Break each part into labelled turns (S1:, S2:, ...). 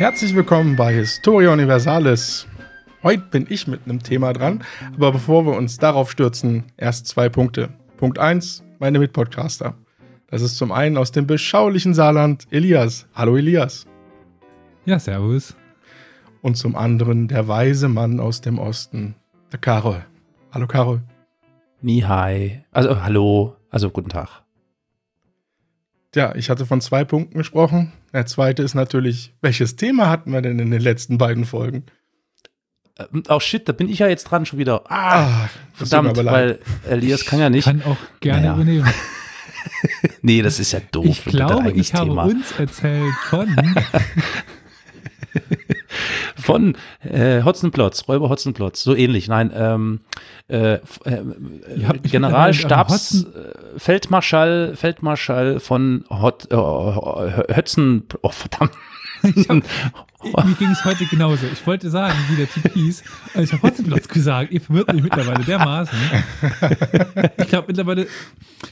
S1: Herzlich willkommen bei Historia Universalis. Heute bin ich mit einem Thema dran, aber bevor wir uns darauf stürzen, erst zwei Punkte. Punkt 1, meine Mitpodcaster. Das ist zum einen aus dem beschaulichen Saarland Elias. Hallo Elias.
S2: Ja, servus.
S1: Und zum anderen der weise Mann aus dem Osten, der Karol. Hallo Karol.
S3: Nie hi. Also hallo, also guten Tag.
S1: Ja, ich hatte von zwei Punkten gesprochen. Der zweite ist natürlich, welches Thema hatten wir denn in den letzten beiden Folgen?
S3: Oh shit, da bin ich ja jetzt dran schon wieder. Ah, ah verdammt, weil Elias kann ja nicht.
S2: Kann auch gerne naja. übernehmen.
S3: nee, das ist ja doof.
S2: Ich glaube, ich habe Thema. uns erzählt von
S3: von äh, Hotzenplotz, Räuber Hotzenplotz, so ähnlich. Nein, ähm, äh, äh, Generalstabs äh, Feldmarschall, Feldmarschall von Hot, äh, Hötzen, oh verdammt.
S2: Hab, mir ging es heute genauso. Ich wollte sagen, wie der Typ hieß. Also ich habe Hotzenplotz gesagt. Ihr verwirrt mich mittlerweile dermaßen. Ich glaube mittlerweile,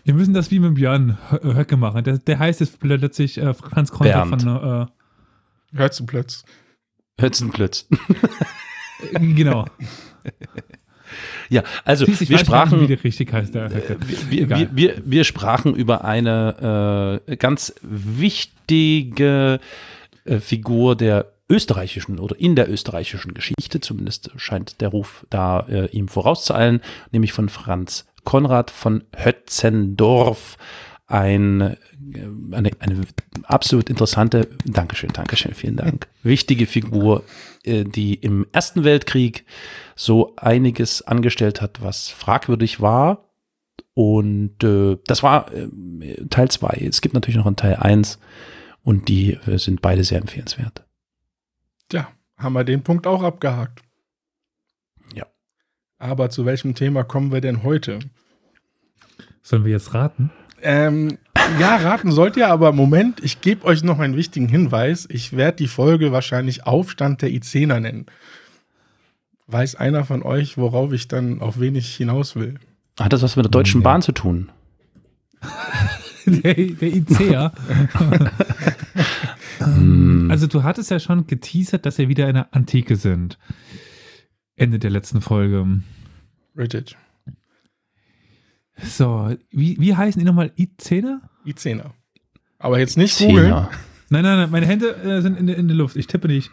S2: wir müssen das wie mit Björn Höcke machen. Der, der heißt jetzt plötzlich äh, Franz Konter von
S1: äh, Hotzenplotz.
S3: Hotzenplötz.
S2: genau.
S3: Ja, also Schließlich wir sprachen,
S2: nicht, wie richtig heißt der.
S3: Äh, wir, wir, wir, wir, sprachen über eine äh, ganz wichtige äh, Figur der österreichischen oder in der österreichischen Geschichte, zumindest scheint der Ruf da äh, ihm vorauszueilen, nämlich von Franz Konrad von Hötzendorf, ein, äh, eine, eine absolut interessante, Dankeschön, Dankeschön, vielen Dank, wichtige Figur, äh, die im Ersten Weltkrieg so einiges angestellt hat, was fragwürdig war. Und äh, das war äh, Teil 2. Es gibt natürlich noch einen Teil 1 und die äh, sind beide sehr empfehlenswert.
S1: Tja, haben wir den Punkt auch abgehakt.
S3: Ja.
S1: Aber zu welchem Thema kommen wir denn heute?
S2: Sollen wir jetzt raten?
S1: Ähm, ja, raten sollt ihr, aber Moment, ich gebe euch noch einen wichtigen Hinweis. Ich werde die Folge wahrscheinlich Aufstand der Izener nennen. Weiß einer von euch, worauf ich dann auf wenig hinaus will?
S3: Hat das was mit der Deutschen. Bahn zu tun?
S2: der, der ICEA. Also du hattest ja schon geteasert, dass wir wieder in der Antike sind. Ende der letzten Folge.
S1: Richtig.
S2: So, wie, wie heißen die nochmal? I10er?
S1: I10er. Aber jetzt nicht googeln.
S2: Nein, nein, nein, meine Hände äh, sind in, der, in der Luft. Ich tippe nicht.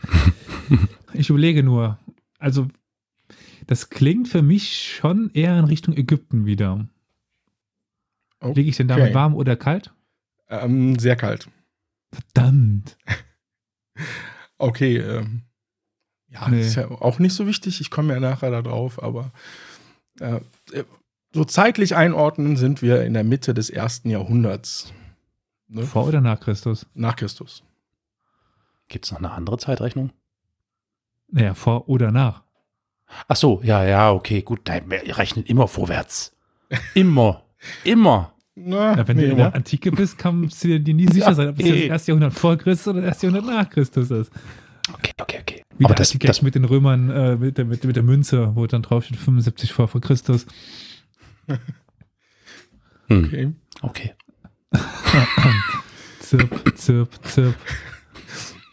S2: ich überlege nur. Also, das klingt für mich schon eher in Richtung Ägypten wieder. Okay. Liege ich denn damit warm oder kalt?
S1: Ähm, sehr kalt.
S2: Verdammt.
S1: okay, ähm, ja, nee. ist ja auch nicht so wichtig. Ich komme ja nachher da drauf, aber äh, so zeitlich einordnen sind wir in der Mitte des ersten Jahrhunderts.
S2: Ne? Vor oder nach Christus?
S1: Nach Christus.
S3: Gibt es noch eine andere Zeitrechnung?
S2: Naja, vor oder nach.
S3: Ach so, ja, ja, okay, gut. Wir rechnen immer vorwärts. Immer. immer.
S2: Na, ja, wenn nee, du in der Antike bist, kannst du dir nie sicher ja, sein, ob es das erste Jahrhundert vor Christus oder das erste Jahrhundert nach Christus ist.
S3: Okay, okay, okay.
S2: Wie Aber das, das mit den Römern, äh, mit, der, mit, mit, der Münze, wo dann drauf steht 75 vor, vor Christus.
S3: Hm. Okay. Okay.
S2: zirp, zirp, zirp.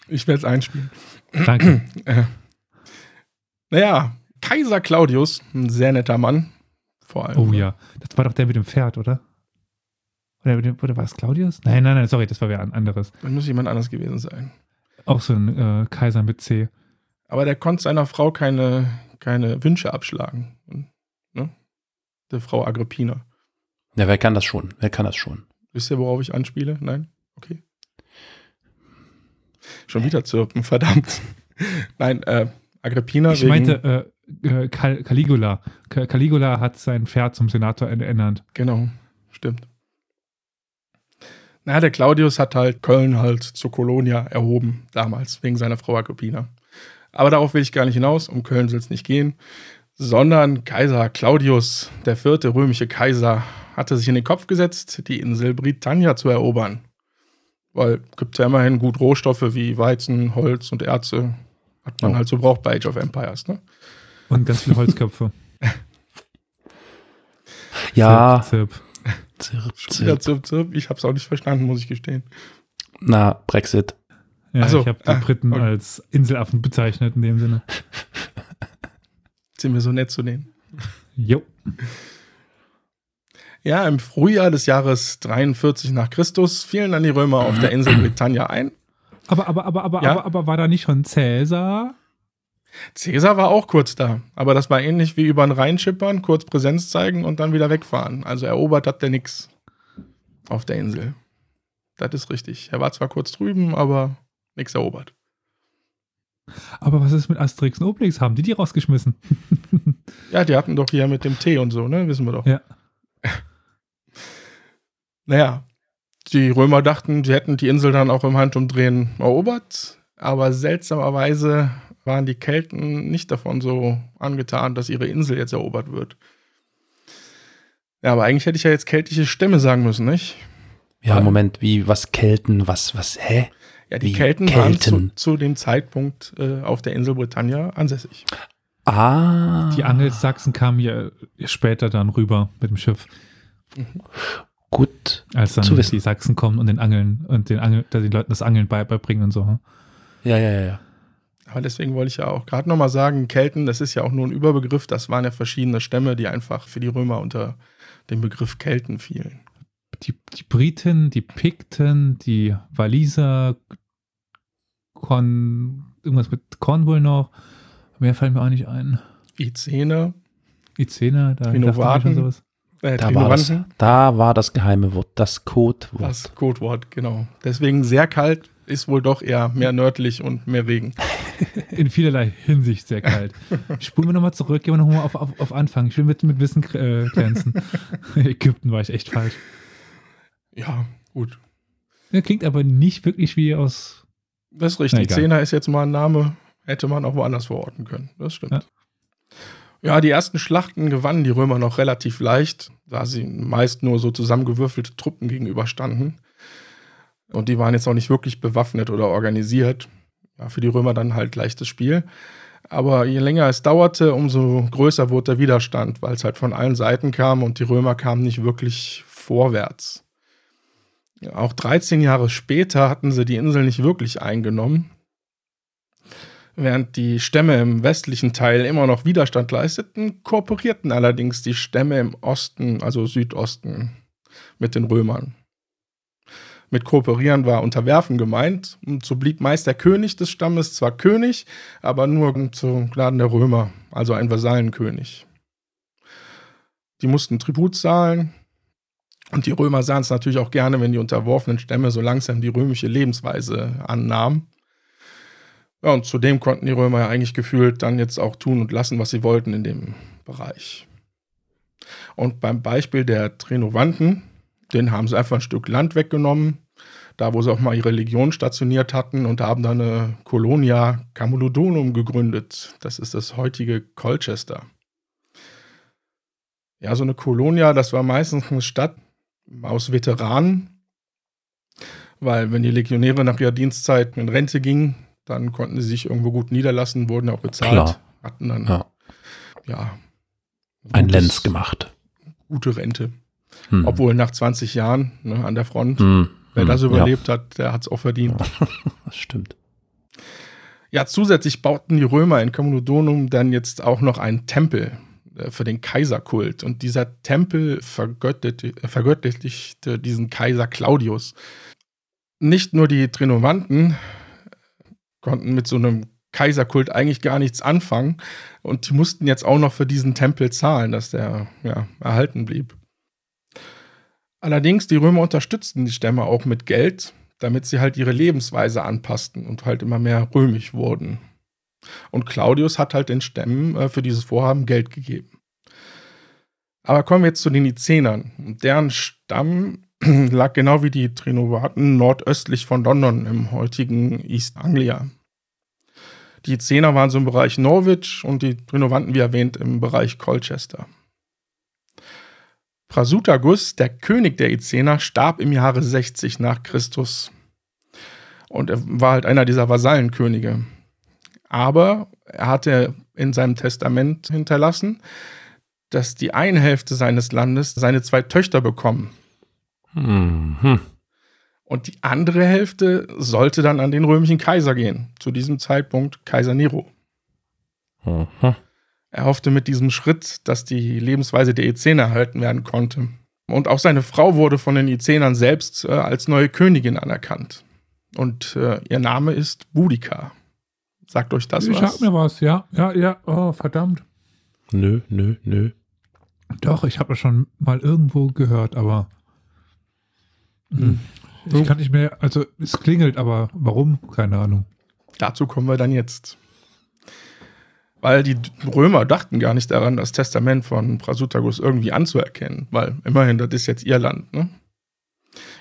S1: Ich werde es einspielen.
S2: Danke.
S1: Äh, naja, Kaiser Claudius, ein sehr netter Mann. Vor allem.
S2: Oh ja, das war doch der mit dem Pferd, oder? Oder, oder war es Claudius? Nein, nein, nein, sorry, das war wer anderes.
S1: Dann muss jemand anders gewesen sein.
S2: Auch so ein äh, Kaiser mit C.
S1: Aber der konnte seiner Frau keine, keine Wünsche abschlagen. Ne? Der Frau Agrippina.
S3: Ja, wer kann das schon? Wer kann das schon?
S1: Wisst ihr, worauf ich anspiele? Nein? Okay. Schon wieder zirpen, verdammt. Nein, äh, Agrippina.
S2: Ich meinte äh, äh Cal Caligula. Caligula hat sein Pferd zum Senator ernannt.
S1: Genau, stimmt. Na, der Claudius hat halt Köln halt zur Kolonia erhoben, damals, wegen seiner Frau Agrippina. Aber darauf will ich gar nicht hinaus, um Köln soll es nicht gehen, sondern Kaiser Claudius, der vierte römische Kaiser, hatte sich in den Kopf gesetzt, die Insel Britannia zu erobern. Weil gibt es ja immerhin gut Rohstoffe wie Weizen, Holz und Erze. Hat man oh. halt so braucht bei Age of Empires, ne?
S2: Und ganz viele Holzköpfe.
S3: ja.
S1: Zirp, zirp. Zirp, zirp, zirp. Ich hab's auch nicht verstanden, muss ich gestehen.
S3: Na, Brexit.
S2: Ja,
S1: so,
S2: ich habe die
S1: ah,
S2: Briten
S1: okay.
S2: als Inselaffen bezeichnet in dem Sinne.
S1: Sind wir so nett zu denen?
S2: Jo.
S1: Ja, im Frühjahr des Jahres 43 nach Christus fielen dann die Römer auf der Insel Britannia ein.
S2: Aber, aber, aber, aber,
S1: Ja?
S2: aber, aber war da nicht schon Cäsar?
S1: Caesar war auch kurz da, aber das war ähnlich wie über den Rhein schippern, kurz Präsenz zeigen und dann wieder wegfahren. Also erobert hat der nix auf der Insel. Das ist richtig. Er war zwar kurz drüben, aber nix erobert.
S2: Aber was ist mit Asterix und Obelix? Haben die die rausgeschmissen?
S1: Ja, die hatten doch hier mit dem Tee und so, ne? Wissen wir doch.
S2: Ja.
S1: Naja, die Römer dachten, sie hätten die Insel dann auch im Handumdrehen erobert, aber seltsamerweise waren die Kelten nicht davon so angetan, dass ihre Insel jetzt erobert wird. Ja, aber eigentlich hätte ich ja jetzt keltische Stämme sagen müssen, nicht?
S3: Ja,
S1: Weil-
S3: Moment, wie, was Kelten, was, was, hä?
S1: Ja, die
S3: Wie
S1: Kelten, waren zu,
S3: Kelten?
S1: zu dem Zeitpunkt äh, auf der Insel Britannia ansässig.
S3: Ah.
S2: Die Angelsachsen kamen ja später dann rüber mit dem Schiff,
S3: Gut.
S2: als dann
S3: Zu wissen.
S2: die Sachsen kommen und den Angeln und den, Angel, den Leuten das Angeln bei, beibringen und so. hm?
S3: Ja, ja, ja, ja.
S1: Aber deswegen wollte ich ja auch gerade nochmal sagen, Kelten, das ist ja auch nur ein Überbegriff, das waren ja verschiedene Stämme, die einfach für die Römer unter den Begriff Kelten fielen.
S2: Die, die Briten, die Pikten, die Waliser, Con, irgendwas mit Cornwall noch. Mehr fällt mir auch nicht ein.
S1: Icene,
S2: Icena, da
S1: Trinovaten.
S2: dachte ich schon sowas.
S1: äh,
S3: Da war, das, da war das geheime Wort, das Codewort.
S1: das Codewort, genau. Deswegen sehr kalt, ist wohl doch eher mehr nördlich und mehr Regen.
S2: In vielerlei Hinsicht sehr kalt. Spulen wir nochmal zurück, gehen wir nochmal auf, auf, auf Anfang. Ich will mit, mit Wissen äh, glänzen. Ägypten war ich echt falsch.
S1: Ja, gut.
S2: Ja, klingt aber nicht wirklich wie aus.
S1: Das ist richtig.
S2: Na.
S1: Zehner ist jetzt mal ein Name, hätte man auch woanders verorten können. Das stimmt.
S2: Ja.
S1: Ja. die ersten Schlachten gewannen die Römer noch relativ leicht, da sie meist nur so zusammengewürfelte Truppen gegenüberstanden. Und die waren jetzt auch nicht wirklich bewaffnet oder organisiert. Ja, für die Römer dann halt leichtes Spiel. Aber je länger es dauerte, umso größer wurde der Widerstand, weil es halt von allen Seiten kam und die Römer kamen nicht wirklich vorwärts. Auch 13 Jahre später hatten sie die Insel nicht wirklich eingenommen. Während die Stämme im westlichen Teil immer noch Widerstand leisteten, kooperierten allerdings die Stämme im Osten, also Südosten, mit den Römern. Mit kooperieren war unterwerfen gemeint, und so blieb meist der König des Stammes zwar König, aber nur zum Gnaden der Römer, also ein Vasallenkönig. Die mussten Tribut zahlen, und die Römer sahen es natürlich auch gerne, wenn die unterworfenen Stämme so langsam die römische Lebensweise annahmen. Ja, und zudem konnten die Römer ja eigentlich gefühlt dann jetzt auch tun und lassen, was sie wollten in dem Bereich. Und beim Beispiel der Trinovanten, den haben sie einfach ein Stück Land weggenommen, da wo sie auch mal ihre Legion stationiert hatten und haben dann eine Colonia Camulodunum gegründet. Das ist das heutige Colchester. Ja, so eine Colonia, das war meistens eine Stadt aus Veteranen, weil wenn die Legionäre nach ihrer Dienstzeit in Rente gingen, dann konnten sie sich irgendwo gut niederlassen, wurden auch bezahlt,
S3: Klar.
S1: hatten dann
S3: Ja.
S1: ja
S3: Ein
S1: gutes-
S3: Lenz gemacht.
S1: gute Rente.
S3: Hm.
S1: Obwohl nach 20 Jahren ne, an der Front,
S3: Hm.
S1: wer
S3: Hm.
S1: das überlebt hat, der hat es auch verdient.
S3: Ja, das stimmt.
S1: Ja, zusätzlich bauten die Römer in Camulodunum dann jetzt auch noch einen Tempel für den Kaiserkult. Und dieser Tempel äh, vergöttlichte diesen Kaiser Claudius. Nicht nur die Trinovanten konnten mit so einem Kaiserkult eigentlich gar nichts anfangen. Und die mussten jetzt auch noch für diesen Tempel zahlen, dass der ja, erhalten blieb. Allerdings, die Römer unterstützten die Stämme auch mit Geld, damit sie halt ihre Lebensweise anpassten und halt immer mehr römisch wurden. Und Claudius hat halt den Stämmen äh, für dieses Vorhaben Geld gegeben. Aber kommen wir jetzt zu den Izenern. Deren Stamm lag genau wie die Trinovaten nordöstlich von London im heutigen East Anglia. Die Izener waren so im Bereich Norwich und die Trinovanten, wie erwähnt, im Bereich Colchester. Prasutagus, der König der Izener, starb im Jahre 60 nach Christus. Und er war halt einer dieser Vasallenkönige. Aber er hatte in seinem Testament hinterlassen, dass die eine Hälfte seines Landes seine zwei Töchter bekommen.
S3: Mhm.
S1: Und die andere Hälfte sollte dann an den römischen Kaiser gehen. Zu diesem Zeitpunkt Kaiser Nero.
S3: Mhm.
S1: Er hoffte mit diesem Schritt, dass die Lebensweise der Ezener erhalten werden konnte. Und auch seine Frau wurde von den Ezenern selbst äh, als neue Königin anerkannt. Und äh, ihr Name ist Boudica. Sagt euch das
S2: ich
S1: was?
S2: sag mir was, ja. Ja, ja. Oh, verdammt.
S3: Nö, nö, nö.
S2: Doch, ich habe das schon mal irgendwo gehört, aber. Hm. Ich kann nicht mehr, also es klingelt, aber warum? Keine Ahnung.
S1: Dazu kommen wir dann jetzt. Weil die Römer dachten gar nicht daran, das Testament von Prasutagus irgendwie anzuerkennen, weil immerhin, das ist jetzt ihr Land. Ne?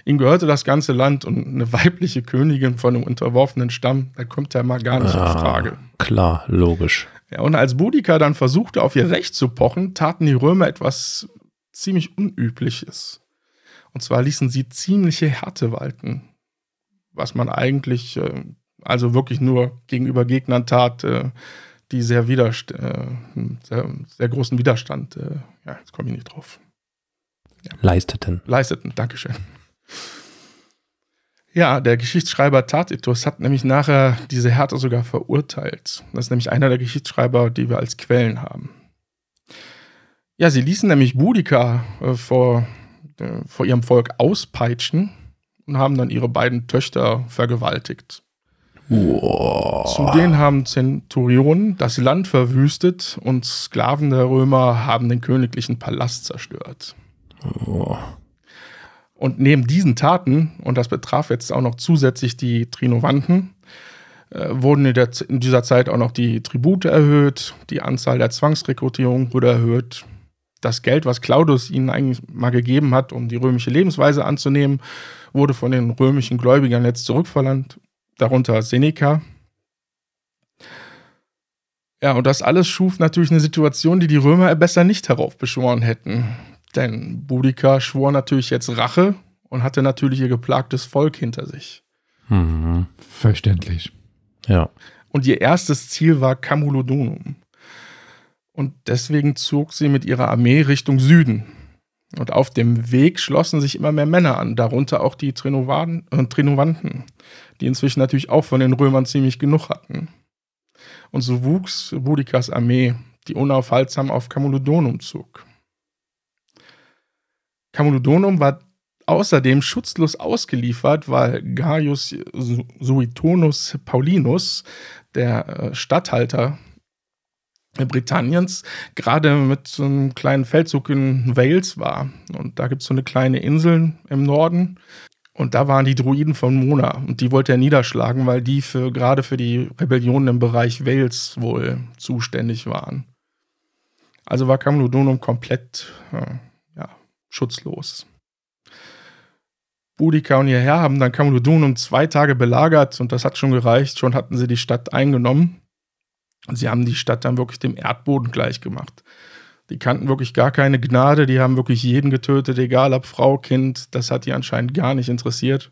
S1: Ihnen gehörte das ganze Land und eine weibliche Königin von einem unterworfenen Stamm, da kommt ja mal gar nicht in
S3: Ah,
S1: Frage.
S3: Klar, logisch.
S1: Ja, und als Boudica dann versuchte, auf ihr Recht zu pochen, taten die Römer etwas ziemlich Unübliches. Und zwar ließen sie ziemliche Härte walten. Was man eigentlich, äh, also wirklich nur gegenüber Gegnern tat, äh, die sehr, widerst äh, sehr, sehr großen Widerstand, ja, jetzt komme ich nicht drauf,
S3: Leisteten.
S1: leisteten. Dankeschön. Ja, der Geschichtsschreiber Tacitus hat nämlich nachher diese Härte sogar verurteilt. Das ist nämlich einer der Geschichtsschreiber, die wir als Quellen haben. Ja, sie ließen nämlich Boudica äh, vor, äh, vor ihrem Volk auspeitschen und haben dann ihre beiden Töchter vergewaltigt. Zudem haben Zenturionen das Land verwüstet und Sklaven der Römer haben den königlichen Palast zerstört.
S3: Oh.
S1: Und neben diesen Taten, und das betraf jetzt auch noch zusätzlich die Trinovanten, äh, wurden in, der, in dieser Zeit auch noch die Tribute erhöht, die Anzahl der Zwangsrekrutierungen wurde erhöht. Das Geld, was Claudius ihnen eigentlich mal gegeben hat, um die römische Lebensweise anzunehmen, wurde von den römischen Gläubigern jetzt zurückverlangt, darunter Seneca. Ja, und das alles schuf natürlich eine Situation, die die Römer besser nicht heraufbeschworen hätten. Denn Boudica schwor natürlich jetzt Rache und hatte natürlich ihr geplagtes Volk hinter sich.
S3: Mhm.
S2: Verständlich.
S3: Ja.
S1: Und ihr erstes Ziel war Camulodunum. Und deswegen zog sie mit ihrer Armee Richtung Süden. Und auf dem Weg schlossen sich immer mehr Männer an, darunter auch die Trinovan äh, Trinovanten, die inzwischen natürlich auch von den Römern ziemlich genug hatten. Und so wuchs Boudicas Armee, die unaufhaltsam auf Camulodunum zog. Camulodunum war außerdem schutzlos ausgeliefert, weil Gaius Suetonus Paulinus, der äh, Statthalter Britanniens, gerade mit so einem kleinen Feldzug in Wales war. Und da gibt es so eine kleine Insel im Norden. Und da waren die Druiden von Mona. Und die wollte er niederschlagen, weil die für, gerade für die Rebellionen im Bereich Wales wohl zuständig waren. Also war Camulodunum komplett äh, ja, schutzlos. Boudica und ihr Herr haben dann Camulodunum zwei Tage belagert und das hat schon gereicht. Schon hatten sie die Stadt eingenommen. Und sie haben die Stadt dann wirklich dem Erdboden gleich gemacht. Die kannten wirklich gar keine Gnade, die haben wirklich jeden getötet, egal ob Frau, Kind, das hat die anscheinend gar nicht interessiert.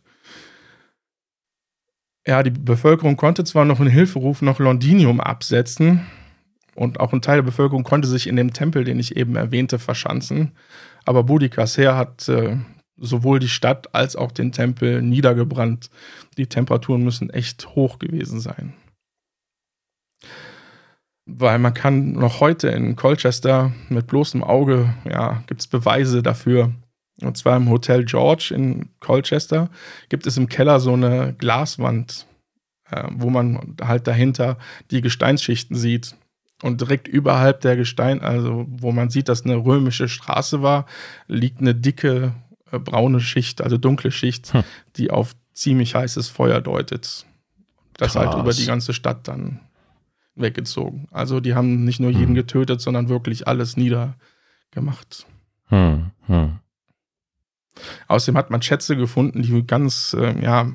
S1: Ja, die Bevölkerung konnte zwar noch einen Hilferuf nach Londinium absetzen und auch ein Teil der Bevölkerung konnte sich in dem Tempel, den ich eben erwähnte, verschanzen, aber Boudicas Heer hat äh, sowohl die Stadt als auch den Tempel niedergebrannt. Die Temperaturen müssen echt hoch gewesen sein weil man kann noch heute in Colchester mit bloßem Auge, ja, gibt es Beweise dafür. Und zwar im Hotel George in Colchester gibt es im Keller so eine Glaswand, äh, wo man halt dahinter die Gesteinsschichten sieht. Und direkt überhalb der Gestein, also wo man sieht, dass eine römische Straße war, liegt eine dicke äh, braune Schicht, also dunkle Schicht,
S3: Hm.
S1: die auf ziemlich heißes Feuer deutet. Das halt
S3: Krass.
S1: über die ganze Stadt dann weggezogen. Also die haben nicht nur jeden
S3: Hm.
S1: getötet, sondern wirklich alles niedergemacht.
S3: Hm. Hm.
S1: Außerdem hat man Schätze gefunden, die ganz äh, ja,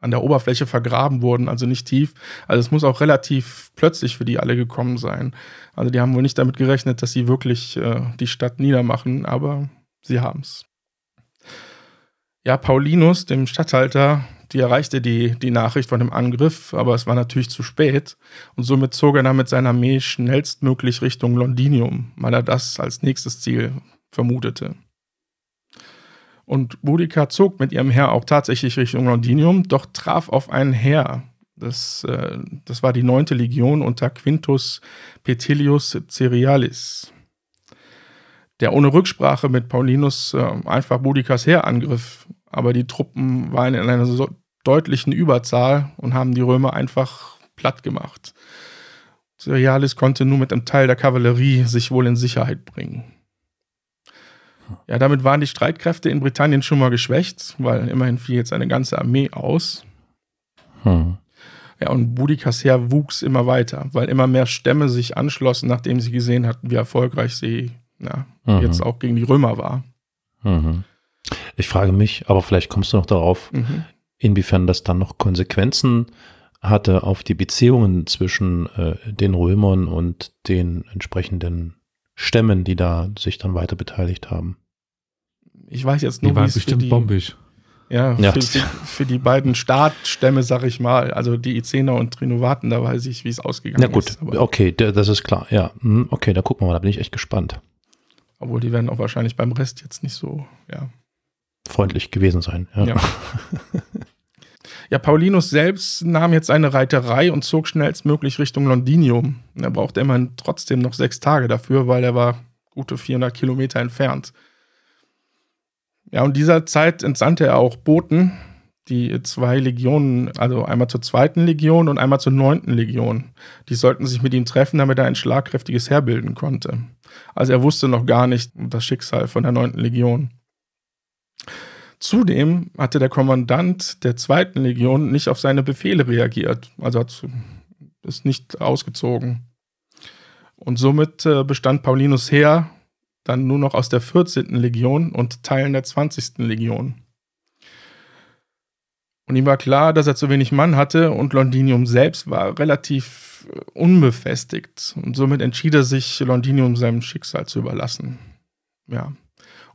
S1: an der Oberfläche vergraben wurden, also nicht tief. Also es muss auch relativ plötzlich für die alle gekommen sein. Also die haben wohl nicht damit gerechnet, dass sie wirklich äh, die Stadt niedermachen, aber sie haben es. Ja, Paulinus, dem Statthalter, die erreichte die, die Nachricht von dem Angriff, aber es war natürlich zu spät. Und somit zog er dann mit seiner Armee schnellstmöglich Richtung Londinium, weil er das als nächstes Ziel vermutete. Und Boudica zog mit ihrem Heer auch tatsächlich Richtung Londinium, doch traf auf ein Heer. Das, äh, das war die neunte Legion unter Quintus Petilius Cerealis, der ohne Rücksprache mit Paulinus äh, einfach Boudicas Heer angriff. Aber die Truppen waren in einer so deutlichen Überzahl und haben die Römer einfach platt gemacht. Cerealis konnte nur mit einem Teil der Kavallerie sich wohl in Sicherheit bringen. Ja, damit waren die Streitkräfte in Britannien schon mal geschwächt, weil immerhin fiel jetzt eine ganze Armee aus. Hm. Ja, und Boudicas Heer wuchs immer weiter, weil immer mehr Stämme sich anschlossen, nachdem sie gesehen hatten, wie erfolgreich sie ja, mhm. jetzt auch gegen die Römer war.
S3: Mhm. Ich frage mich, aber vielleicht kommst du noch darauf, mhm. inwiefern das dann noch Konsequenzen hatte auf die Beziehungen zwischen äh, den Römern und den entsprechenden Stämmen, die da sich dann weiter beteiligt haben.
S1: Ich weiß jetzt nur,
S2: die waren bestimmt
S1: die,
S2: bombig.
S1: Ja, ja. Für, für, für, die beiden Startstämme, sag ich mal, also die Izener und Trinovaten, da weiß ich, wie es ausgegangen ist.
S3: Na gut, ist, okay, das ist klar, ja. Hm, okay, da gucken wir mal, da bin ich echt gespannt.
S1: Obwohl die werden auch wahrscheinlich beim Rest jetzt nicht so, ja.
S3: Freundlich gewesen sein, ja. Ja,
S1: ja Paulinus selbst nahm jetzt eine Reiterei und zog schnellstmöglich Richtung Londinium. Er brauchte immerhin trotzdem noch sechs Tage dafür, weil er war gute 400 Kilometer entfernt. Ja, und dieser Zeit entsandte er auch Boten, die zwei Legionen, also einmal zur zweiten Legion und einmal zur neunten Legion. Die sollten sich mit ihm treffen, damit er ein schlagkräftiges Heer bilden konnte. Also er wusste noch gar nicht das Schicksal von der neunten Legion. Zudem hatte der Kommandant der zweiten Legion nicht auf seine Befehle reagiert, also hat ist nicht ausgezogen. Und somit äh, bestand Paulinus Heer dann nur noch aus der 14. Legion und Teilen der 20. Legion. Und ihm war klar, dass er zu wenig Mann hatte und Londinium selbst war relativ äh, unbefestigt. Und somit entschied er sich, Londinium seinem Schicksal zu überlassen. Ja.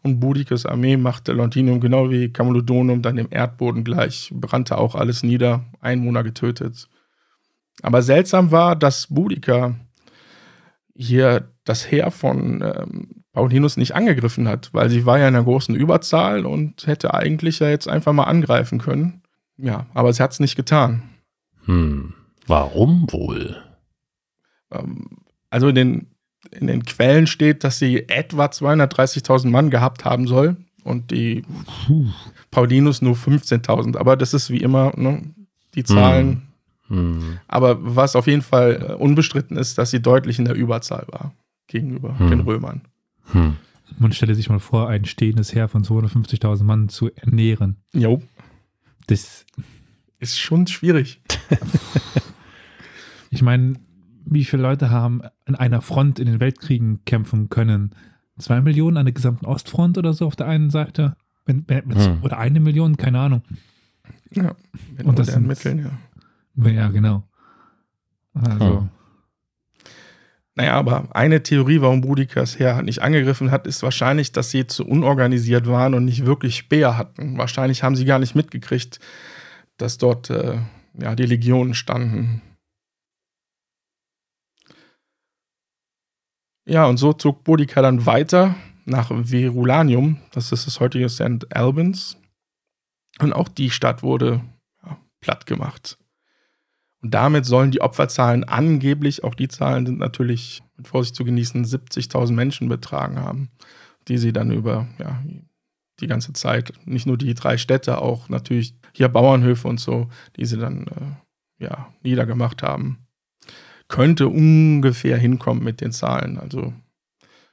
S1: Und Boudicas Armee machte Londinium genau wie Camulodonum dann dem Erdboden gleich, brannte auch alles nieder, Einwohner getötet. Aber seltsam war, dass Boudica hier das Heer von ähm, Paulinus nicht angegriffen hat, weil sie war ja in einer großen Überzahl und hätte eigentlich ja jetzt einfach mal angreifen können. Ja, aber sie hat es nicht getan.
S3: Hm, warum wohl?
S1: Ähm, also in den, in den Quellen steht, dass sie etwa 230.000 Mann gehabt haben soll und die Puh. Paulinus nur 15.000. Aber das ist wie immer ne, die Zahlen. Hm. Hm. Aber was auf jeden Fall äh, unbestritten ist, dass sie deutlich in der Überzahl war gegenüber hm. den Römern.
S2: Hm. Man stelle sich mal vor, ein stehendes Heer von 250.000 Mann zu ernähren.
S1: Jo. Das ist schon schwierig.
S2: ich meine, wie viele Leute haben an einer Front in den Weltkriegen kämpfen können? Zwei Millionen an der gesamten Ostfront oder so auf der einen Seite? Wenn, wenn, hm. Oder eine Million, keine Ahnung.
S1: Ja, Und das sind Mitteln,
S2: ja. Ja, genau. Also. Hm.
S1: Naja, aber eine Theorie, warum Boudicca's Heer nicht angegriffen hat, ist wahrscheinlich, dass sie zu unorganisiert waren und nicht wirklich Speer hatten. Wahrscheinlich haben sie gar nicht mitgekriegt, dass dort äh, ja, die Legionen standen. Ja, und so zog Boudica dann weiter nach Verulanium, das ist das heutige St. Albans. Und auch die Stadt wurde ja, platt gemacht. Und damit sollen die Opferzahlen angeblich, auch die Zahlen sind natürlich mit Vorsicht zu genießen, 70.000 Menschen betragen haben, die sie dann über ja, die ganze Zeit, nicht nur die drei Städte, auch natürlich hier Bauernhöfe und so, die sie dann äh, ja, niedergemacht haben. Könnte ungefähr hinkommen mit den Zahlen. Also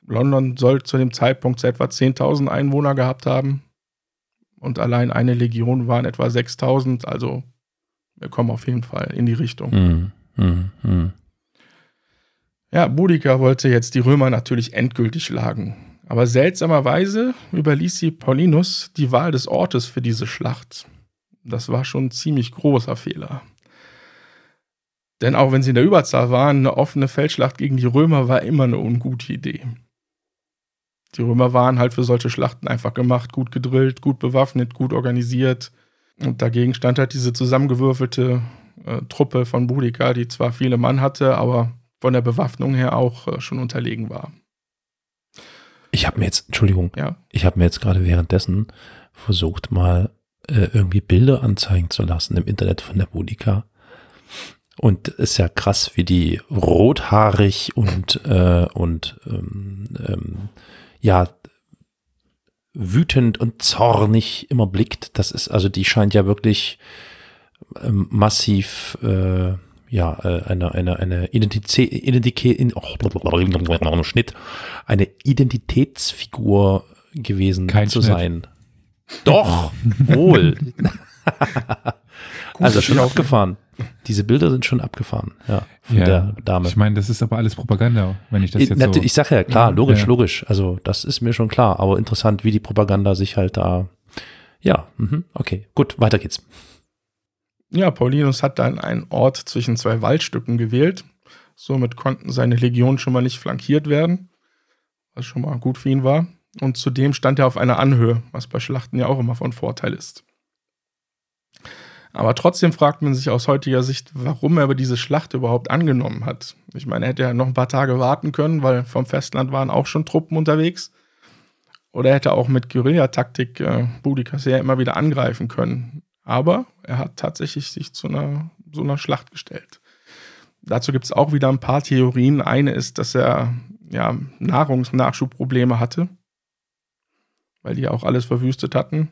S1: London soll zu dem Zeitpunkt etwa 10.000 Einwohner gehabt haben und allein eine Legion waren etwa 6.000, also wir kommen auf jeden Fall in die Richtung. Mm, mm, mm. Ja, Boudica wollte jetzt die Römer natürlich endgültig schlagen. Aber seltsamerweise überließ sie Paulinus die Wahl des Ortes für diese Schlacht. Das war schon ein ziemlich großer Fehler. Denn auch wenn sie in der Überzahl waren, eine offene Feldschlacht gegen die Römer war immer eine ungute Idee. Die Römer waren halt für solche Schlachten einfach gemacht, gut gedrillt, gut bewaffnet, gut organisiert. Und dagegen stand halt diese zusammengewürfelte äh, Truppe von Boudica, die zwar viele Mann hatte, aber von der Bewaffnung her auch äh, schon unterlegen war.
S3: Ich habe mir jetzt, Entschuldigung,
S1: ja?
S3: ich habe mir jetzt gerade währenddessen versucht mal äh, irgendwie Bilder anzeigen zu lassen im Internet von der Boudica. Und ist ja krass, wie die rothaarig und, äh, und ähm, ähm, ja, wütend und zornig immer blickt. Das ist, also die scheint ja wirklich ähm, massiv äh, ja, äh, eine, eine, eine Identität, Identität, in, oh, Schnitt, eine Identitätsfigur gewesen
S2: Kein
S3: zu
S2: Schnitt.
S3: sein. Doch, wohl. also schon abgefahren. Diese Bilder sind schon abgefahren, ja, von
S2: Ja,
S3: der Dame.
S2: Ich meine, das ist aber alles Propaganda, wenn ich das
S3: Ich,
S2: jetzt
S3: ich
S2: so.
S3: sage ja, klar, logisch,
S2: Ja.
S3: logisch. Also das ist mir schon klar, aber interessant, wie die Propaganda sich halt da. Ja, mhm, okay, gut, weiter geht's.
S1: Ja, Paulinus hat dann einen Ort zwischen zwei Waldstücken gewählt. Somit konnten seine Legionen schon mal nicht flankiert werden, was schon mal gut für ihn war. Und zudem stand er auf einer Anhöhe, was bei Schlachten ja auch immer von Vorteil ist. Aber trotzdem fragt man sich aus heutiger Sicht, warum er diese Schlacht überhaupt angenommen hat. Ich meine, er hätte ja noch ein paar Tage warten können, weil vom Festland waren auch schon Truppen unterwegs. Oder er hätte auch mit Guerillataktik äh, Boudicca sehr immer wieder angreifen können. Aber er hat tatsächlich sich zu einer, so einer Schlacht gestellt. Dazu gibt es auch wieder ein paar Theorien. Eine ist, dass er ja, Nahrungsnachschubprobleme hatte, weil die auch alles verwüstet hatten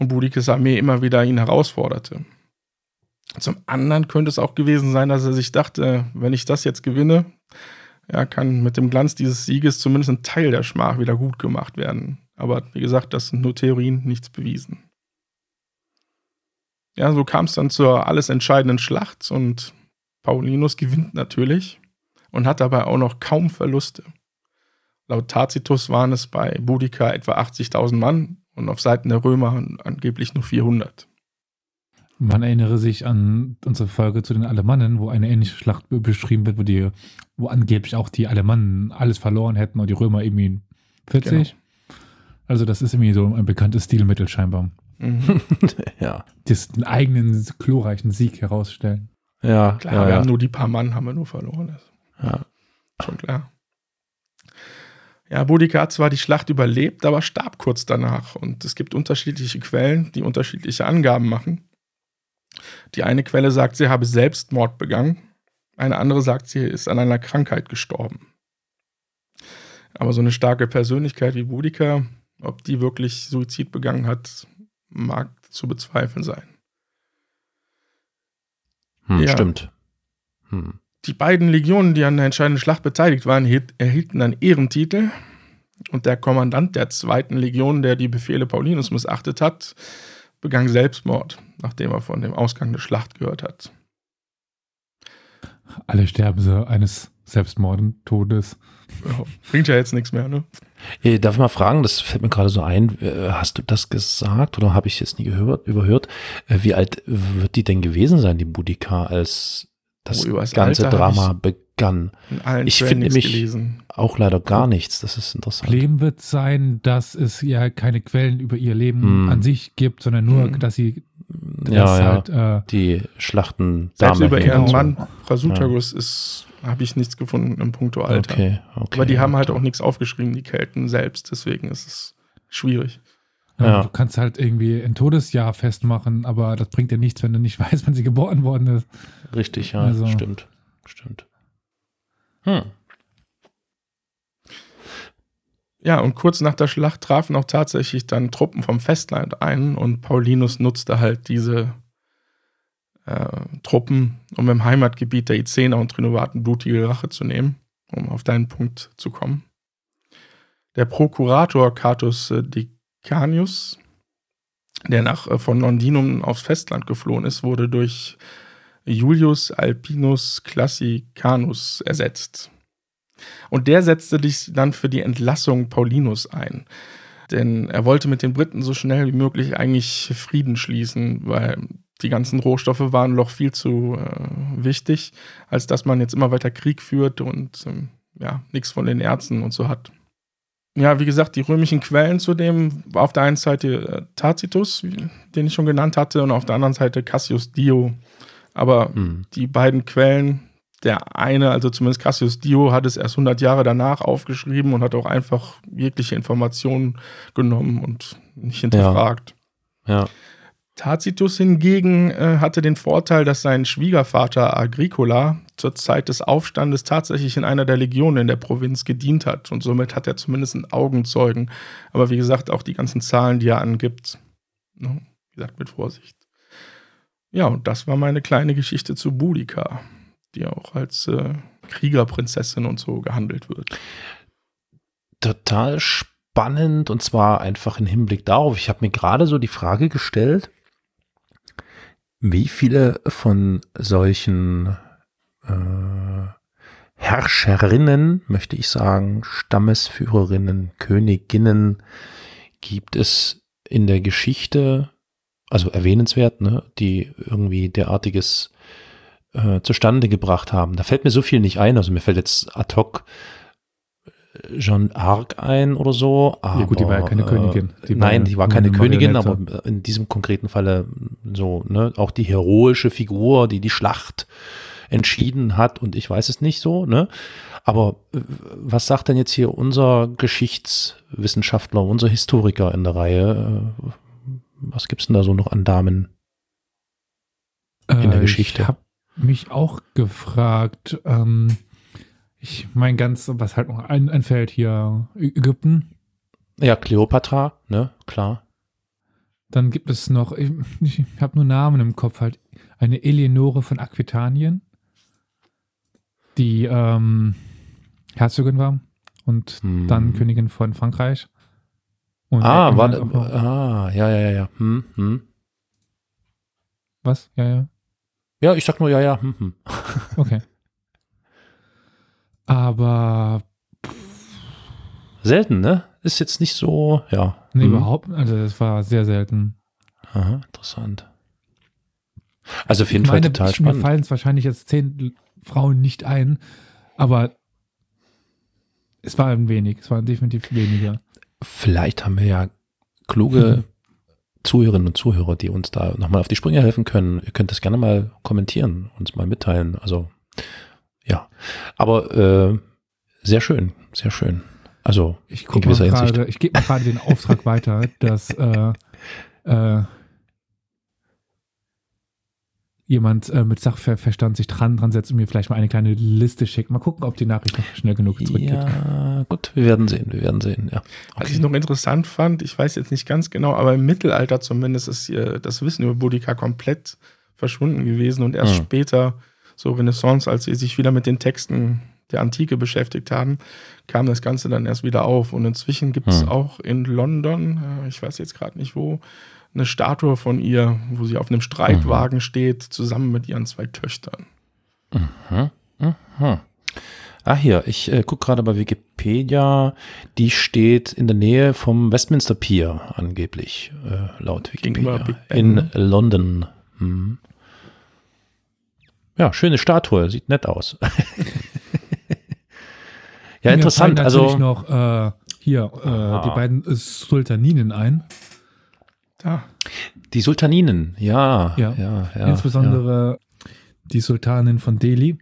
S1: und Boudicca's Armee immer wieder ihn herausforderte. Zum anderen könnte es auch gewesen sein, dass er sich dachte, wenn ich das jetzt gewinne, ja, kann mit dem Glanz dieses Sieges zumindest ein Teil der Schmach wieder gut gemacht werden. Aber wie gesagt, das sind nur Theorien, nichts bewiesen. Ja, so kam es dann zur alles entscheidenden Schlacht und Paulinus gewinnt natürlich und hat dabei auch noch kaum Verluste. Laut Tacitus waren es bei Boudica etwa 80.000 Mann und auf Seiten der Römer angeblich nur 400.
S2: Man erinnere sich an unsere Folge zu den Alemannen, wo eine ähnliche Schlacht be- beschrieben wird, wo die, wo angeblich auch die Alemannen alles verloren hätten und die Römer irgendwie 40. Also das ist irgendwie so ein bekanntes Stilmittel scheinbar.
S1: Mhm.
S3: ja,
S2: den eigenen glorreichen Sieg herausstellen.
S3: ja,
S1: Klar,
S3: ja,
S1: wir
S3: ja.
S1: haben nur die paar Mann haben wir nur verloren. Das
S3: ja.
S1: schon klar. Ja, Boudica hat zwar die Schlacht überlebt, aber starb kurz danach. Und es gibt unterschiedliche Quellen, die unterschiedliche Angaben machen. Die eine Quelle sagt, sie habe Selbstmord begangen. Eine andere sagt, sie ist an einer Krankheit gestorben. Aber so eine starke Persönlichkeit wie Boudica, ob die wirklich Suizid begangen hat, mag zu bezweifeln sein.
S3: Hm,
S1: Ja.
S3: Stimmt. Hm.
S1: Die beiden Legionen, die an der entscheidenden Schlacht beteiligt waren, erhielt- erhielten dann Ehrentitel. Und der Kommandant der zweiten Legion, der die Befehle Paulinus missachtet hat, begann Selbstmord, nachdem er von dem Ausgang der Schlacht gehört hat.
S2: Alle sterben so eines Selbstmordentodes.
S1: Ja, bringt ja jetzt nichts mehr, ne?
S3: Äh, Darf ich mal fragen, das fällt mir gerade so ein, äh, hast du das gesagt oder habe ich es jetzt nie gehört, überhört? Äh, Wie alt wird die denn gewesen sein, die Boudica, als das
S1: über das
S3: ganze
S1: Alter
S3: Drama begann?
S1: In allen
S3: Ich finde nämlich-
S1: gelesen.
S3: Auch leider gar nichts, das ist interessant.
S2: Problem wird sein, dass es ja keine Quellen über ihr Leben
S3: Hm.
S2: an sich gibt, sondern nur,
S1: Hm.
S2: dass sie
S3: Ja,
S2: das
S3: ja,
S2: halt, äh,
S3: die Schlachten
S1: Selbst über ihren
S3: so.
S1: Mann Prasutagus ist, habe ich nichts gefunden im Punkto Alter.
S3: Okay, okay.
S1: Aber die haben halt auch nichts aufgeschrieben, die Kelten selbst, deswegen ist es schwierig.
S2: Ja.
S3: Ja.
S2: Du kannst halt irgendwie ein Todesjahr festmachen, aber das bringt dir nichts, wenn du nicht weißt, wann sie geboren worden ist.
S3: Richtig, ja,
S2: Also-
S3: stimmt. Stimmt. Hm.
S1: Ja, und kurz nach der Schlacht trafen auch tatsächlich dann Truppen vom Festland ein und Paulinus nutzte halt diese äh, Truppen, um im Heimatgebiet der Icener und Trinovaten blutige Rache zu nehmen, um auf deinen Punkt zu kommen. Der Prokurator Catus äh, Decanius, der nach, äh, von Londinum aufs Festland geflohen ist, wurde durch Julius Alpinus Classicanus ersetzt. Und der setzte sich dann für die Entlassung Paulinus ein. Denn er wollte mit den Briten so schnell wie möglich eigentlich Frieden schließen, weil die ganzen Rohstoffe waren noch viel zu äh, wichtig, als dass man jetzt immer weiter Krieg führt und ähm, ja, nichts von den Ärzten und so hat. Ja, wie gesagt, die römischen Quellen zudem war auf der einen Seite äh, Tacitus, den ich schon genannt hatte, und auf der anderen Seite Cassius Dio. Aber
S3: Hm.
S1: die beiden Quellen, der eine, also zumindest Cassius Dio, hat es erst 100 Jahre danach aufgeschrieben und hat auch einfach jegliche Informationen genommen und nicht hinterfragt.
S3: Ja.
S1: Tacitus hingegen äh, hatte den Vorteil, dass sein Schwiegervater Agricola zur Zeit des Aufstandes tatsächlich in einer der Legionen in der Provinz gedient hat und somit hat er zumindest einen Augenzeugen. Aber wie gesagt, auch die ganzen Zahlen, die er angibt, ne, wie gesagt, mit Vorsicht. Ja, und das war meine kleine Geschichte zu Boudica, die auch als äh, Kriegerprinzessin und so gehandelt wird.
S3: Total spannend und zwar einfach im Hinblick darauf. Ich habe mir gerade so die Frage gestellt, wie viele von solchen äh, Herrscherinnen, möchte ich sagen, Stammesführerinnen, Königinnen gibt es in der Geschichte, also erwähnenswert, ne, die irgendwie derartiges äh, zustande gebracht haben. Da fällt mir so viel nicht ein. Also mir fällt jetzt ad hoc Jeanne Arc ein oder so.
S2: Aber, ja gut, die war ja keine
S3: äh,
S2: Königin.
S3: Die nein, die war keine Königin, aber in diesem konkreten Falle so, ne, auch die heroische Figur, die die Schlacht entschieden hat und ich weiß es nicht so, ne. Aber äh, was sagt denn jetzt hier unser Geschichtswissenschaftler, unser Historiker in der Reihe? Äh, was gibt's denn da so noch an Damen in der Geschichte?
S2: Ich habe mich auch gefragt, ähm, ich mein ganz, was halt noch ein, einfällt hier, Ägypten.
S3: Ja, Kleopatra, ne, klar.
S2: Dann gibt es noch, ich, ich habe nur Namen im Kopf, halt eine Eleonore von Aquitanien, die ähm, Herzogin war und hm. dann Königin von Frankreich.
S3: Und ah, war, ah, ja, ja, ja, hm, hm.
S2: Was? Ja, ja.
S3: Ja, ich sag nur ja, ja, hm, hm.
S2: Okay. Aber
S3: selten, ne? Ist jetzt nicht so, ja.
S2: Nee, mhm. überhaupt, also das war sehr selten.
S3: Aha, interessant. Also auf jeden ich Fall meine, total spannend.
S2: Mir fallen es wahrscheinlich jetzt zehn Frauen nicht ein, aber es war ein wenig, es waren definitiv weniger.
S3: Vielleicht haben wir ja kluge mhm. Zuhörerinnen und Zuhörer, die uns da nochmal auf die Sprünge helfen können. Ihr könnt das gerne mal kommentieren, uns mal mitteilen. Also ja, aber äh, sehr schön, sehr schön. Also
S2: ich gewisser grade, Hinsicht. Ich gebe mal gerade den Auftrag weiter, dass äh, äh, jemand äh, mit Sachverstand sich dran, dran setzt und mir vielleicht mal eine kleine Liste schickt. Mal gucken, ob die Nachricht noch schnell genug zurückgeht.
S3: Ja, gut, wir werden sehen, wir werden sehen, ja. Okay.
S1: Was ich noch interessant fand, ich weiß jetzt nicht ganz genau, aber im Mittelalter zumindest ist hier das Wissen über Boudica komplett verschwunden gewesen und erst hm. später so Renaissance, als sie sich wieder mit den Texten der Antike beschäftigt haben, kam das Ganze dann erst wieder auf. Und inzwischen gibt es hm. auch in London, äh, ich weiß jetzt gerade nicht wo, eine Statue von ihr, wo sie auf einem Streitwagen mhm. steht, zusammen mit ihren zwei Töchtern.
S3: Mhm. Mhm. Ah, hier, ich äh, gucke gerade bei Wikipedia. Die steht in der Nähe vom Westminster Pier, angeblich, äh, laut Wikipedia. In ne? London. Mhm. Ja, schöne Statue, sieht nett aus. ja, interessant. Mir
S2: also noch äh, hier äh, die beiden Sultaninen ein.
S3: Da. Die Sultaninen, ja,
S2: ja, ja, ja insbesondere ja. die Sultanin von Delhi,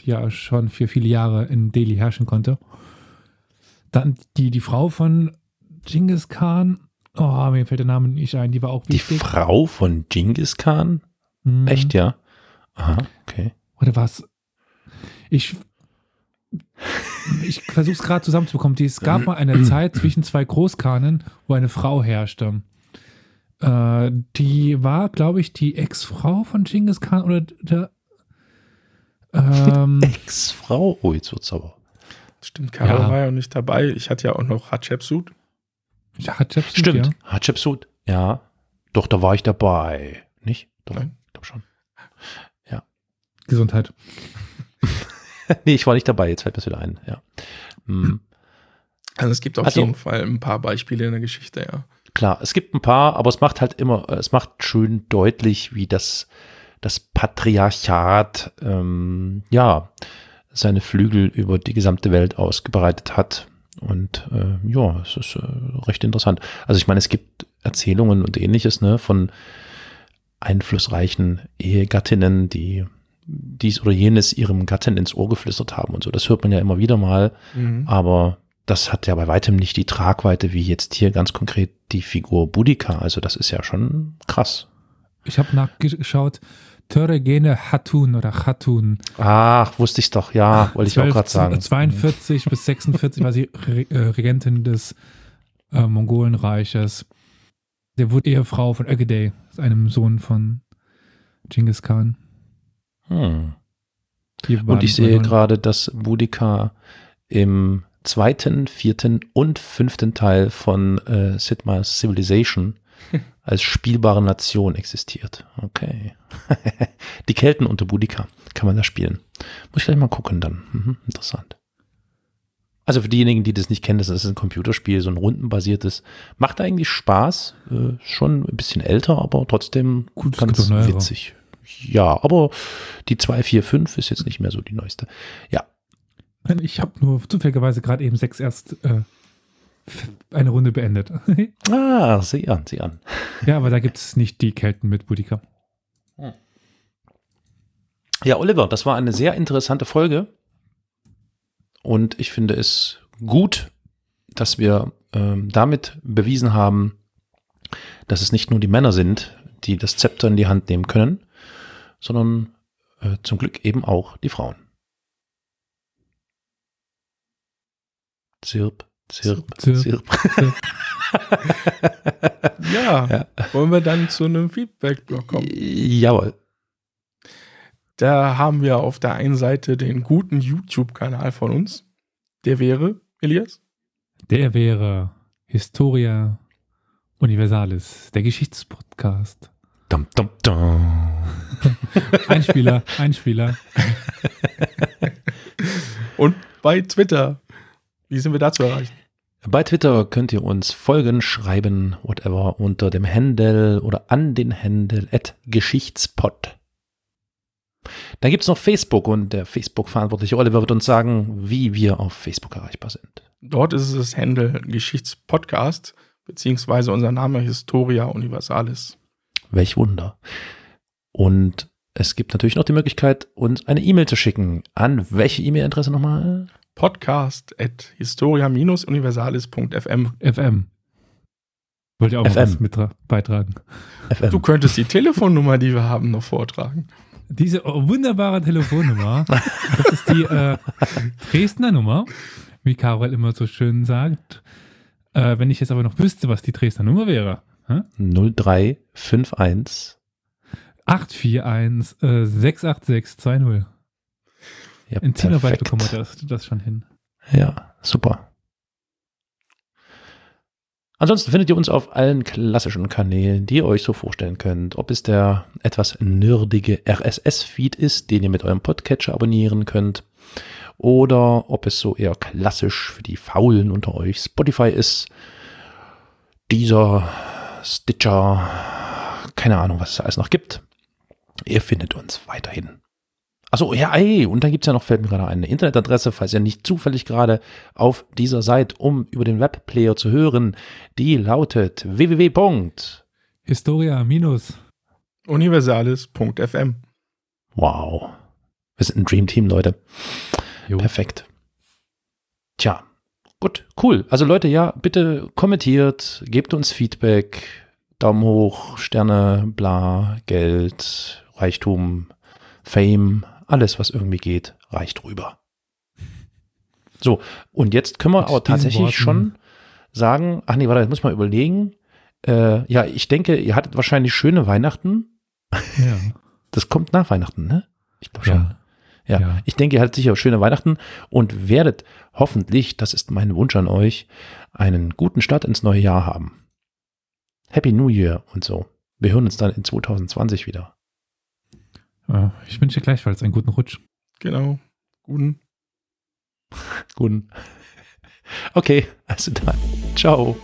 S2: die ja schon für viele Jahre in Delhi herrschen konnte. Dann die, die Frau von Genghis Khan. Oh, mir fällt der Name nicht ein, die war auch
S3: wichtig. Die Frau von Genghis Khan? Mhm. Echt, ja? Aha, okay.
S2: Oder was? Ich, ich versuche es gerade zusammenzubekommen. Es gab mal eine Zeit zwischen zwei Großkahnen, wo eine Frau herrschte. Äh, die war, glaube ich, die Ex-Frau von Genghis Khan oder der.
S3: Ähm, Ex-Frau? Oh, jetzt wird's aber.
S1: Stimmt, Karl ja. war ja nicht dabei. Ich hatte ja auch noch Hatshepsut.
S3: Ja, Hatshepsut, Stimmt, ja. Hatshepsut, ja. Doch, da war ich dabei. Nicht? Doch, Nein. ich glaube schon.
S2: Gesundheit.
S3: nee, ich war nicht dabei, jetzt fällt mir wieder ein, ja. Hm.
S1: Also es gibt auf also, jeden Fall ein paar Beispiele in der Geschichte, ja.
S3: Klar, es gibt ein paar, aber es macht halt immer, es macht schön deutlich, wie das, das Patriarchat, ähm, ja, seine Flügel über die gesamte Welt ausgebreitet hat. Und äh, ja, es ist äh, recht interessant. Also ich meine, es gibt Erzählungen und ähnliches, ne, von einflussreichen Ehegattinnen, die dies oder jenes ihrem Gatten ins Ohr geflüstert haben und so. Das hört man ja immer wieder mal, mhm. aber das hat ja bei weitem nicht die Tragweite wie jetzt hier ganz konkret die Figur Boudica. Also das ist ja schon krass.
S2: Ich habe nachgeschaut, Töregene Hatun oder Hatun.
S3: Ach, wusste ich doch, ja, wollte ich auch gerade sagen.
S2: 42 bis 46 war sie Re Regentin des äh, Mongolenreiches. Der wurde Ehefrau von Ögedei, einem Sohn von Genghis Khan.
S3: Hm. Und ich sehe gerade, dass Boudica im zweiten, vierten und fünften Teil von äh, Sidmas Civilization als spielbare Nation existiert. Okay. die Kelten unter Boudica kann man da spielen. Muss ich gleich mal gucken dann. Mhm, interessant. Also für diejenigen, die das nicht kennen, das ist ein Computerspiel, so ein rundenbasiertes. Macht eigentlich Spaß. Äh, schon ein bisschen älter, aber trotzdem
S2: Gut,
S3: ganz witzig. Ja, aber die 245 ist jetzt nicht mehr so die neueste. Ja.
S2: Ich habe nur zufälligerweise gerade eben sechs erst äh, eine Runde beendet.
S3: ah, sieh an, sieh an.
S2: Ja, aber da gibt es nicht die Kelten mit Boudica. Hm.
S3: Ja, Oliver, das war eine sehr interessante Folge. Und ich finde es gut, dass wir ähm, damit bewiesen haben, dass es nicht nur die Männer sind, die das Zepter in die Hand nehmen können, sondern äh, zum Glück eben auch die Frauen. Zirp, zirp, zirp. zirp. zirp.
S1: ja, ja, wollen wir dann zu einem Feedback-Block kommen?
S3: Jawohl.
S1: Da haben wir auf der einen Seite den guten YouTube-Kanal von uns. Der wäre, Elias?
S2: Der wäre Historia Universalis, der Geschichtspodcast.
S3: Dum, dum, dum.
S2: Einspieler, Einspieler.
S1: Und bei Twitter, wie sind wir da zu erreichen?
S3: Bei Twitter könnt ihr uns folgen, schreiben, whatever, unter dem Handle oder an den Handle at Geschichtspod. Dann gibt es noch Facebook und der Facebook-Verantwortliche Oliver wird uns sagen, wie wir auf Facebook erreichbar sind.
S1: Dort ist es das Handle Geschichtspodcast, beziehungsweise unser Name Historia Universalis.
S3: Welch Wunder. Und es gibt natürlich noch die Möglichkeit, uns eine E-Mail zu schicken. An welche E-Mail-Adresse nochmal?
S1: Podcast at historia-universalis.fm.
S2: FM. Wollt ihr auch FM. was mit beitragen?
S1: FM. Du könntest die Telefonnummer, die wir haben, noch vortragen.
S2: Diese wunderbare Telefonnummer, das ist die äh, Dresdner Nummer, wie Carol immer so schön sagt. Äh, wenn ich jetzt aber noch wüsste, was die Dresdner Nummer wäre.
S3: Hä? 0351
S2: 841 äh, 68620. Ja, In Zehnerarbeit bekommen wir das, das schon hin.
S3: Ja, super. Ansonsten findet ihr uns auf allen klassischen Kanälen, die ihr euch so vorstellen könnt. Ob es der etwas nerdige RSS-Feed ist, den ihr mit eurem Podcatcher abonnieren könnt. Oder ob es so eher klassisch für die Faulen unter euch Spotify ist. Dieser Stitcher, keine Ahnung, was es alles noch gibt. Ihr findet uns weiterhin Achso, ja, ey, und dann gibt es ja noch, fällt mir gerade eine Internetadresse, falls ihr nicht zufällig gerade auf dieser Seite, um über den Webplayer zu hören, die lautet
S1: www.historia-universales.fm.
S3: Wow. Wir sind ein Dream Team, Leute. Jo. Perfekt. Tja, gut, cool. Also Leute, ja, bitte kommentiert, gebt uns Feedback, Daumen hoch, Sterne, bla, Geld, Reichtum, Fame, alles, was irgendwie geht, reicht rüber. So, und jetzt können wir aber tatsächlich schon sagen, ach nee, warte, jetzt muss man überlegen. Äh, ja, ich denke, ihr hattet wahrscheinlich schöne Weihnachten.
S2: Ja.
S3: Das kommt nach Weihnachten, ne?
S2: Ich glaube schon. Ja.
S3: Ja. ja. ich denke, ihr hattet sicher schöne Weihnachten und werdet hoffentlich, das ist mein Wunsch an euch, einen guten Start ins neue Jahr haben. Happy New Year und so. Wir hören uns dann in 2020 wieder.
S2: Ich wünsche dir gleichfalls einen guten Rutsch.
S1: Genau. Guten.
S3: guten. Okay, also dann. Ciao.